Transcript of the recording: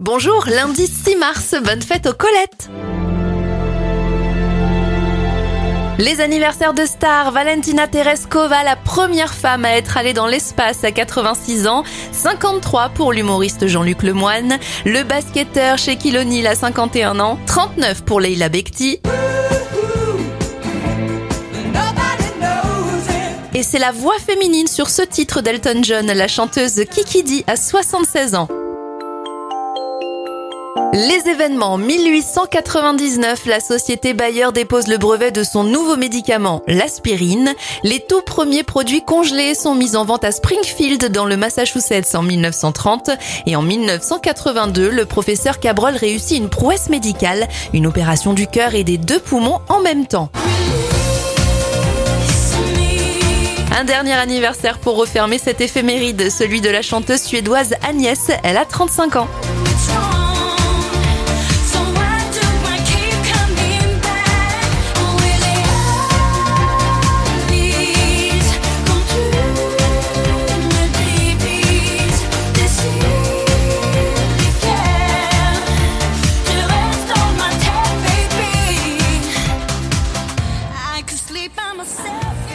Bonjour, lundi 6 mars, bonne fête aux Colettes Les anniversaires de stars, Valentina Tereskova, la première femme à être allée dans l'espace à 86 ans, 53 pour l'humoriste Jean-Luc Lemoine, le basketteur Shaquille O'Neal à 51 ans, 39 pour Leila Bekti. Et c'est la voix féminine sur ce titre d'Elton John, la chanteuse Kiki D à 76 ans. Les événements 1899, la société Bayer dépose le brevet de son nouveau médicament, l'aspirine. Les tout premiers produits congelés sont mis en vente à Springfield dans le Massachusetts en 1930 et en 1982, le professeur Cabrol réussit une prouesse médicale, une opération du cœur et des deux poumons en même temps. Un dernier anniversaire pour refermer cette éphéméride, celui de la chanteuse suédoise Agnès, elle a 35 ans. by myself.